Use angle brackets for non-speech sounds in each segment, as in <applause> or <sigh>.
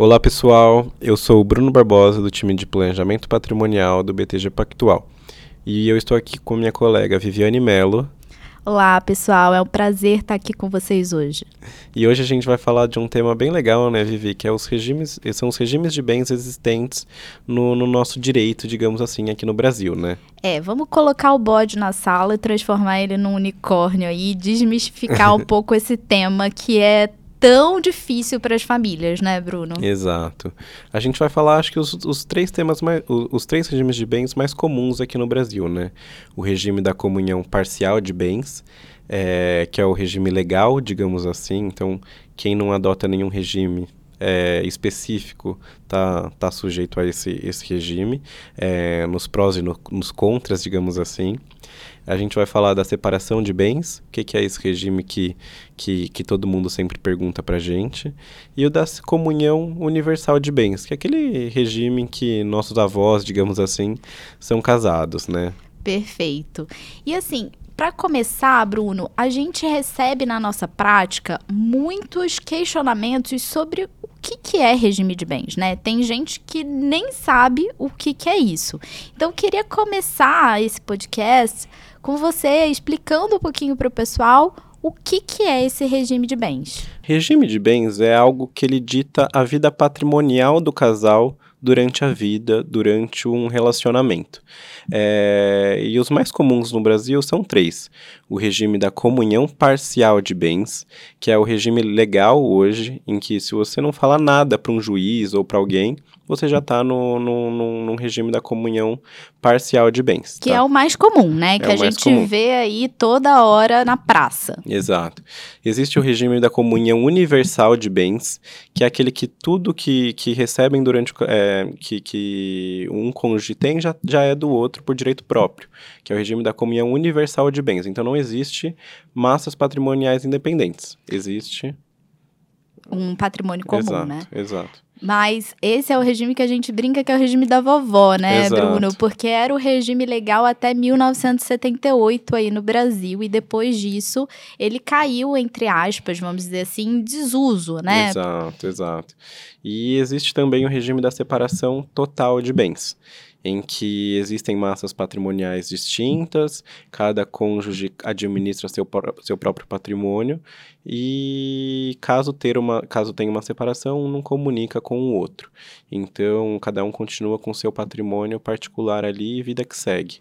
Olá pessoal, eu sou o Bruno Barbosa do time de Planejamento Patrimonial do BTG Pactual e eu estou aqui com minha colega Viviane Mello. Olá pessoal, é um prazer estar aqui com vocês hoje. E hoje a gente vai falar de um tema bem legal, né, Vivi, que é os regimes, são os regimes de bens existentes no, no nosso direito, digamos assim, aqui no Brasil, né? É, vamos colocar o bode na sala e transformar ele num unicórnio aí, desmistificar <laughs> um pouco esse tema que é tão difícil para as famílias, né, Bruno? Exato. A gente vai falar, acho que os, os três temas mais, os, os, três regimes de bens mais comuns aqui no Brasil, né? O regime da comunhão parcial de bens, é, que é o regime legal, digamos assim. Então, quem não adota nenhum regime é, específico tá, tá sujeito a esse, esse regime, é, nos prós e no, nos contras, digamos assim. A gente vai falar da separação de bens, o que, que, é esse regime que, que, que todo mundo sempre pergunta para gente, e o da comunhão universal de bens, que é aquele regime em que nossos avós, digamos assim, são casados, né? Perfeito. E assim, para começar, Bruno, a gente recebe na nossa prática muitos questionamentos sobre o que, que é regime de bens, né? Tem gente que nem sabe o que, que é isso. Então, eu queria começar esse podcast com você explicando um pouquinho para o pessoal o que, que é esse regime de bens. Regime de bens é algo que ele dita a vida patrimonial do casal durante a vida, durante um relacionamento. É, e os mais comuns no Brasil são três: o regime da comunhão parcial de bens, que é o regime legal hoje, em que se você não falar nada para um juiz ou para alguém, você já está no, no, no, no, regime da comunhão parcial de bens. Que tá? é o mais comum, né? É que a gente comum. vê aí toda hora na praça. Exato. Existe o regime da comunhão universal de bens, que é aquele que tudo que, que recebem durante. É, que, que um cônjuge tem já, já é do outro por direito próprio, que é o regime da comunhão universal de bens. Então não existe massas patrimoniais independentes. Existe. Um patrimônio comum, exato, né? Exato. Mas esse é o regime que a gente brinca que é o regime da vovó, né, Exato. Bruno? Porque era o regime legal até 1978 aí no Brasil e depois disso ele caiu, entre aspas, vamos dizer assim, em desuso, né? Exato, exato. E existe também o regime da separação total de bens em que existem massas patrimoniais distintas, cada cônjuge administra seu, seu próprio patrimônio e caso, ter uma, caso tenha uma separação, um não comunica com o outro. Então, cada um continua com seu patrimônio particular ali e vida que segue.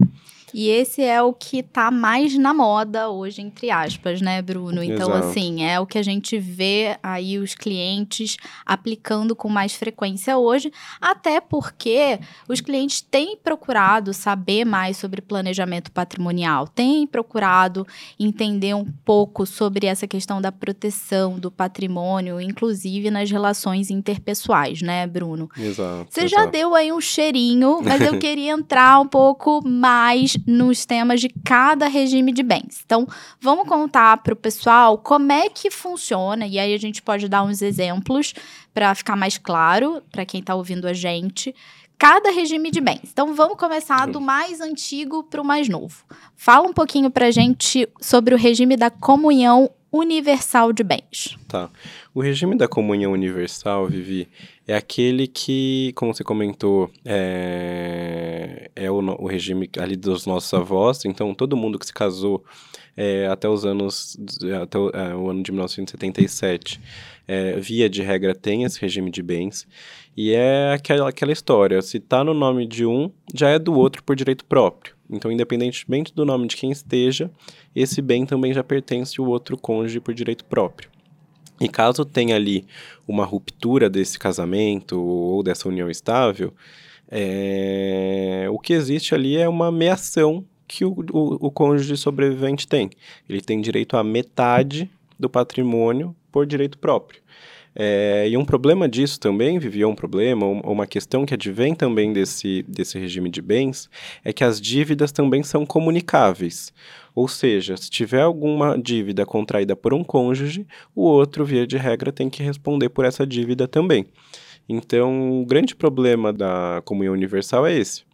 E esse é o que tá mais na moda hoje, entre aspas, né, Bruno? Então, Exato. assim, é o que a gente vê aí os clientes aplicando com mais frequência hoje, até porque os clientes têm procurado saber mais sobre planejamento patrimonial, têm procurado entender um pouco sobre essa questão da proteção do patrimônio, inclusive nas relações interpessoais, né, Bruno? Exato. Você exato. já deu aí um cheirinho, mas eu <laughs> queria entrar um pouco mais nos temas de cada regime de bens. Então, vamos contar para o pessoal como é que funciona, e aí a gente pode dar uns exemplos para ficar mais claro para quem está ouvindo a gente. Cada regime de bens. Então, vamos começar do mais antigo para o mais novo. Fala um pouquinho para a gente sobre o regime da comunhão universal de bens. Tá. O regime da comunhão universal, Vivi, é aquele que, como você comentou, é, é o, o, regime ali dos nossos avós. Então, todo mundo que se casou é, até os anos, até o, é, o ano de 1977, é, via de regra tem esse regime de bens. E é aquela, aquela história, se está no nome de um, já é do outro por direito próprio. Então, independentemente do nome de quem esteja, esse bem também já pertence ao outro cônjuge por direito próprio. E caso tenha ali uma ruptura desse casamento ou dessa união estável, é... o que existe ali é uma meação que o, o, o cônjuge sobrevivente tem. Ele tem direito a metade do patrimônio por direito próprio. É, e um problema disso também, vivia um problema, uma questão que advém também desse, desse regime de bens, é que as dívidas também são comunicáveis. Ou seja, se tiver alguma dívida contraída por um cônjuge, o outro, via de regra, tem que responder por essa dívida também. Então, o grande problema da comunhão universal é esse.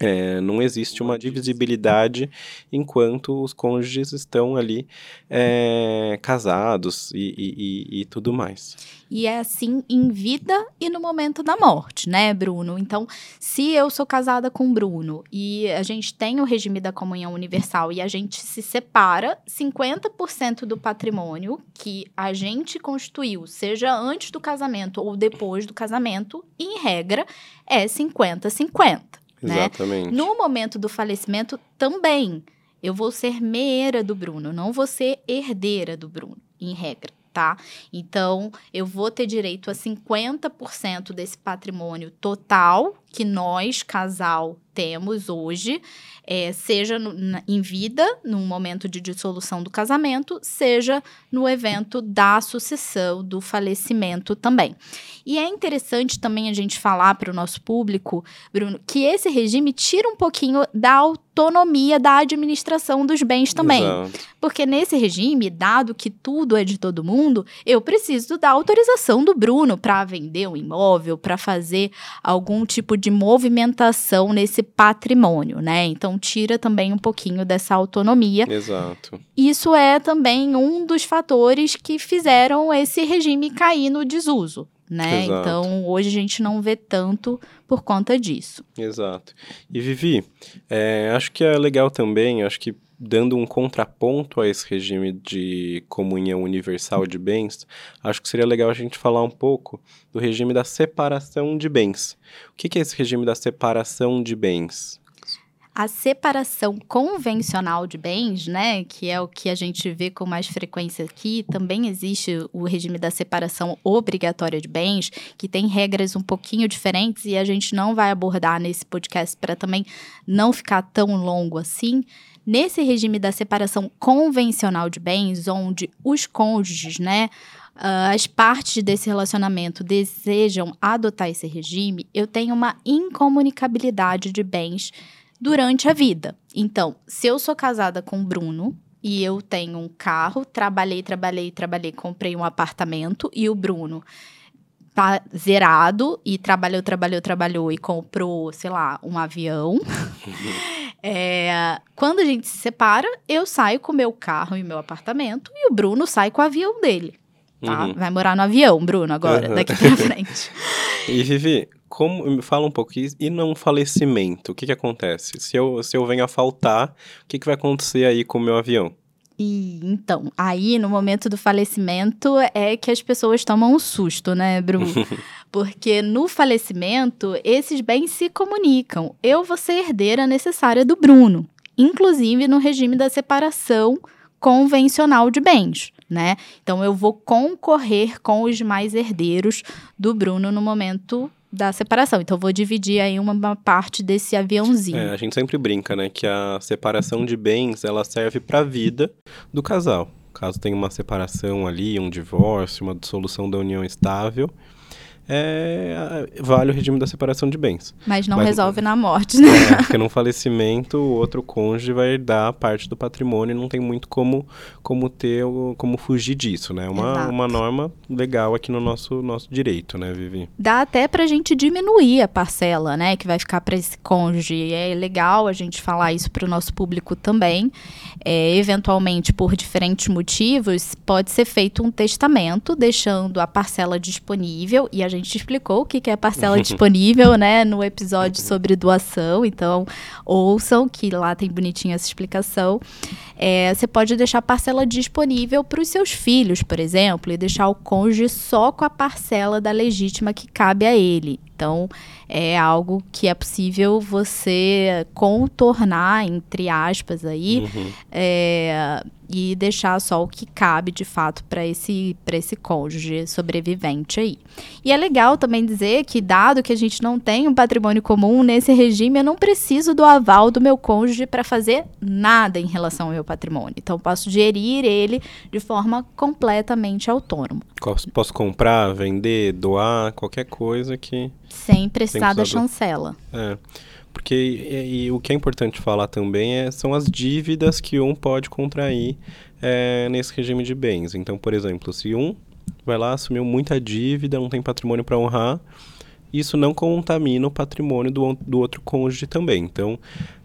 É, não existe uma divisibilidade enquanto os cônjuges estão ali é, casados e, e, e, tudo mais. E é assim em vida e no momento da morte, né, Bruno? Então, se eu sou casada com Bruno e a gente tem o regime da comunhão universal e a gente se separa, 50% do patrimônio que a gente constituiu, seja antes do casamento ou depois do casamento, em regra, é 50-50. Né? Exatamente. No momento do falecimento, também. Eu vou ser meera do Bruno, não vou ser herdeira do Bruno, em regra. Tá? Então, eu vou ter direito a 50% desse patrimônio total que nós, casal, temos hoje, é, seja no, na, em vida, num momento de dissolução do casamento, seja no evento da sucessão, do falecimento também. E é interessante também a gente falar para o nosso público, Bruno, que esse regime tira um pouquinho da autonomia da administração dos bens também. Exato. Porque nesse regime, dado que tudo é de todo mundo, eu preciso da autorização do Bruno para vender um imóvel, para fazer algum tipo de movimentação nesse patrimônio, né? Então tira também um pouquinho dessa autonomia. Exato. Isso é também um dos fatores que fizeram esse regime cair no desuso. Né? Exato. Então, hoje a gente não vê tanto por conta disso. Exato. E Vivi, é, acho que é legal também, acho que dando um contraponto a esse regime de comunhão universal de bens, acho que seria legal a gente falar um pouco do regime da separação de bens. O que é esse regime da separação de bens? A separação convencional de bens, né, que é o que a gente vê com mais frequência aqui, também existe o regime da separação obrigatória de bens, que tem regras um pouquinho diferentes e a gente não vai abordar nesse podcast para também não ficar tão longo assim. Nesse regime da separação convencional de bens, onde os cônjuges, né, uh, as partes desse relacionamento desejam adotar esse regime, eu tenho uma incomunicabilidade de bens durante a vida. Então, se eu sou casada com o Bruno e eu tenho um carro, trabalhei, trabalhei, trabalhei, comprei um apartamento e o Bruno tá zerado e trabalhou, trabalhou, trabalhou e comprou, sei lá, um avião. <laughs> é, quando a gente se separa, eu saio com o meu carro e meu apartamento e o Bruno sai com o avião dele. Tá? Uhum. Vai morar no avião, Bruno, agora, Uhum. daqui pra <laughs> frente. E Vivi, como, fala um pouco, e e num falecimento, o que que acontece? Se eu, se eu venho a faltar, o que que vai acontecer aí com o meu avião? E então, aí no momento do falecimento é que as pessoas tomam um susto, né, Bruno? <laughs> Porque no falecimento, esses bens se comunicam. Eu vou ser herdeira necessária do Bruno, inclusive no regime da separação convencional de bens, né? Então eu vou concorrer com os mais herdeiros do Bruno no momento da separação. Então eu vou dividir aí uma, parte desse aviãozinho. É, a gente sempre brinca, né, que a separação de bens, ela serve para a vida do casal. Caso tenha uma separação ali, um divórcio, uma dissolução da união estável, é, vale o regime da separação de bens. Mas não Mas- resolve na morte, né? É, <laughs> porque num falecimento, o outro cônjuge vai herdar parte do patrimônio e não tem muito como, como ter, o- como fugir disso, né? Uma, Exato. uma norma legal aqui no nosso, nosso direito, né, Vivi? Dá até pra gente diminuir a parcela, né, que vai ficar para esse cônjuge. É legal a gente falar isso pro nosso público também. É, eventualmente, por diferentes motivos, pode ser feito um testamento, deixando a parcela disponível. E a gente explicou o que que é parcela disponível, né, no episódio <laughs> sobre doação. Então, ouçam, que lá tem bonitinha essa explicação. É, você pode deixar a parcela disponível para os seus filhos, por exemplo, e deixar o cônjuge só com a parcela da legítima que cabe a ele. Então, é algo que é possível você contornar, entre aspas, aí, Uhum. é, e deixar só o que cabe de fato para esse, pra esse cônjuge sobrevivente aí. E é legal também dizer que, dado que a gente não tem um patrimônio comum nesse regime, eu não preciso do aval do meu cônjuge para fazer nada em relação ao meu patrimônio. Então, posso gerir ele de forma completamente autônoma, Posso- comprar, vender, doar, qualquer coisa que. sem precisar da do- chancela. É, porque e, e o que é importante falar também é, são as dívidas que um pode contrair é, nesse regime de bens. Então, por exemplo, se um vai lá, assumiu muita dívida, não tem patrimônio para honrar, isso não contamina o patrimônio do, do outro cônjuge também. Então,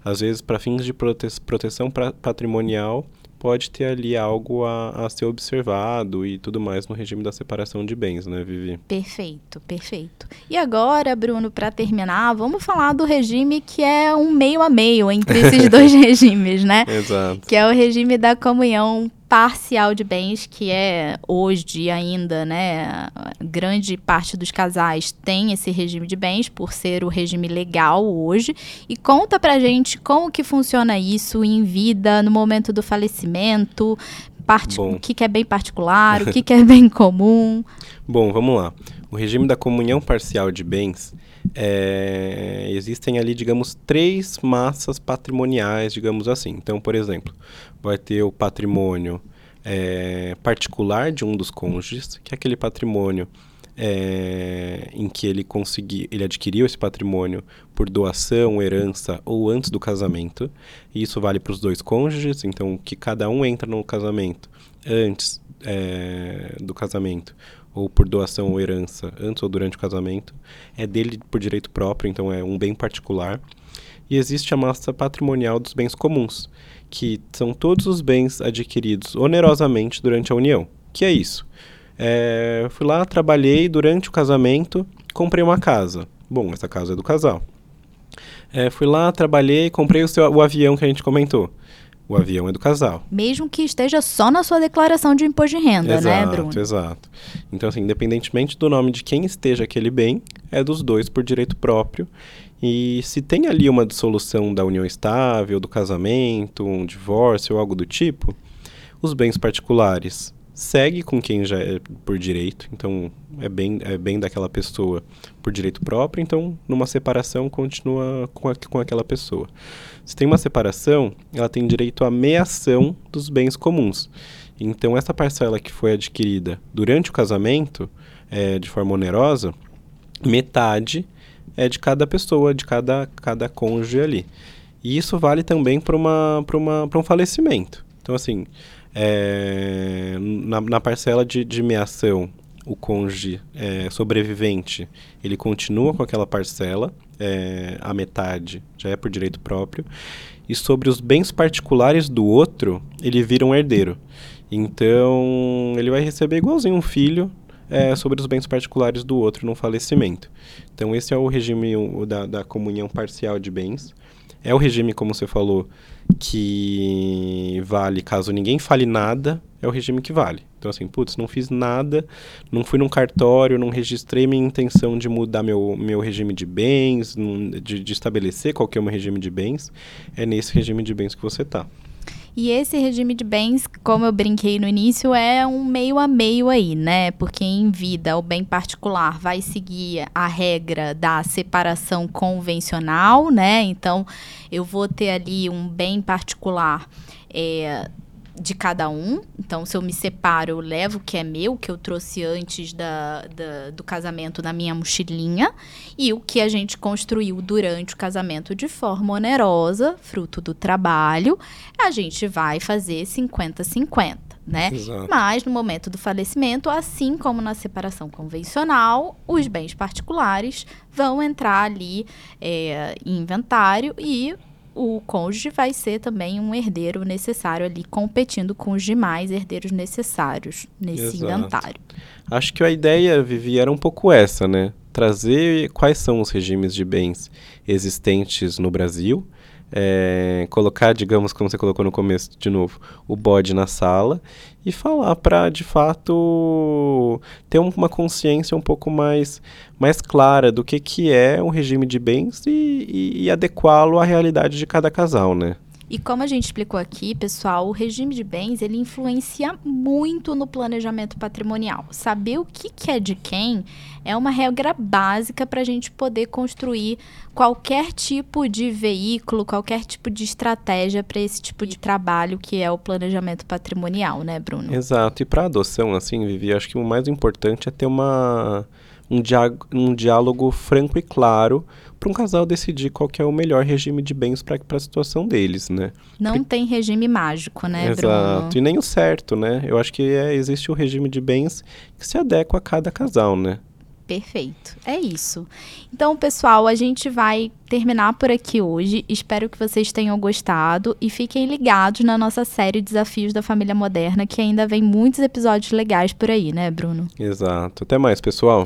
às vezes, para fins de prote proteção pra, patrimonial, pode ter ali algo a, a, ser observado e tudo mais no regime da separação de bens, né, Vivi? Perfeito, perfeito. E agora, Bruno, para terminar, vamos falar do regime que é um meio a meio entre esses <laughs> dois regimes, né? Exato. Que é o regime da comunhão parcial de bens, que é hoje ainda, né, grande parte dos casais tem esse regime de bens por ser o regime legal hoje. E conta pra gente como que funciona isso em vida, no momento do falecimento, o que, que é bem particular, o <laughs> que, que é bem comum. Bom, vamos lá. O regime da comunhão parcial de bens é, existem ali, digamos, três massas patrimoniais, digamos assim. Então, por exemplo, vai ter o patrimônio é, particular de um dos cônjuges, que é aquele patrimônio é, em que ele conseguiu, ele adquiriu esse patrimônio por doação, herança ou antes do casamento. E isso vale para os dois cônjuges, então que cada um entra no casamento antes é, do casamento ou por doação ou herança antes ou durante o casamento é dele por direito próprio, então é um bem particular. E existe a massa patrimonial dos bens comuns, que são todos os bens adquiridos onerosamente durante a união. Que é isso? É, fui lá, trabalhei durante o casamento, comprei uma casa. Bom, essa casa é do casal. É, fui lá, trabalhei, comprei o, seu, o avião que a gente comentou. O avião é do casal. Mesmo que esteja só na sua declaração de imposto de renda, exato, né, Bruno? Exato, exato. Então, assim, independentemente do nome de quem esteja aquele bem, é dos dois por direito próprio. E se tem ali uma dissolução da união estável, do casamento, um divórcio ou algo do tipo, os bens particulares segue com quem já é por direito, então é bem, é bem daquela pessoa por direito próprio, então numa separação continua com, a, com aquela pessoa. Se tem uma separação, ela tem direito à meação dos bens comuns. Então essa parcela que foi adquirida durante o casamento, é, de forma onerosa, metade é de cada pessoa, de cada, cada cônjuge ali. E isso vale também para um falecimento. Então, assim, é, na, na, parcela de, de meação, o cônjuge é, sobrevivente, ele continua com aquela parcela, é, a metade já é por direito próprio, e sobre os bens particulares do outro, ele vira um herdeiro. Então, ele vai receber igualzinho um filho, é, sobre os bens particulares do outro no falecimento. Então, esse é o regime o, da, da comunhão parcial de bens. É o regime, como você falou, que vale caso ninguém fale nada, é o regime que vale. Então, assim, putz, não fiz nada, não fui num cartório, não registrei minha intenção de mudar meu, meu regime de bens, de, de estabelecer qual que é o meu regime de bens, é nesse regime de bens que você está. E esse regime de bens, como eu brinquei no início, é um meio a meio aí, né? Porque em vida o bem particular vai seguir a regra da separação convencional, né? Então eu vou ter ali um bem particular. É, de cada um. Então, se eu me separo, eu levo o que é meu, que eu trouxe antes da, da, do casamento na minha mochilinha, e o que a gente construiu durante o casamento de forma onerosa, fruto do trabalho, a gente vai fazer 50-50. Né? Mas no momento do falecimento, assim como na separação convencional, os bens particulares vão entrar ali é, em inventário e o cônjuge vai ser também um herdeiro necessário ali, competindo com os demais herdeiros necessários nesse Exato. inventário. Acho que a ideia, Vivi, era um pouco essa, né? Trazer quais são os regimes de bens existentes no Brasil é, colocar, digamos, como você colocou no começo de novo, o bode na sala e falar para, de fato, ter uma consciência um pouco mais, mais clara do que, que é um regime de bens e, e, e adequá-lo à realidade de cada casal, né? E como a gente explicou aqui, pessoal, o regime de bens ele influencia muito no planejamento patrimonial. Saber o que, que é de quem é uma regra básica para a gente poder construir qualquer tipo de veículo, qualquer tipo de estratégia para esse tipo de trabalho que é o planejamento patrimonial, né, Bruno? Exato. E para adoção, assim, Vivi, acho que o mais importante é ter uma um, um diálogo franco e claro para um casal decidir qual é o melhor regime de bens para a situação deles, né? Não Porque... tem regime mágico, né, Exato. Bruno? E nem o certo, né? Eu acho que é, existe um regime de bens que se adequa a cada casal, né? Perfeito. É isso. Então, pessoal, a gente vai terminar por aqui hoje. Espero que vocês tenham gostado e fiquem ligados na nossa série Desafios da Família Moderna, que ainda vem muitos episódios legais por aí, né, Bruno? Exato. Até mais, pessoal.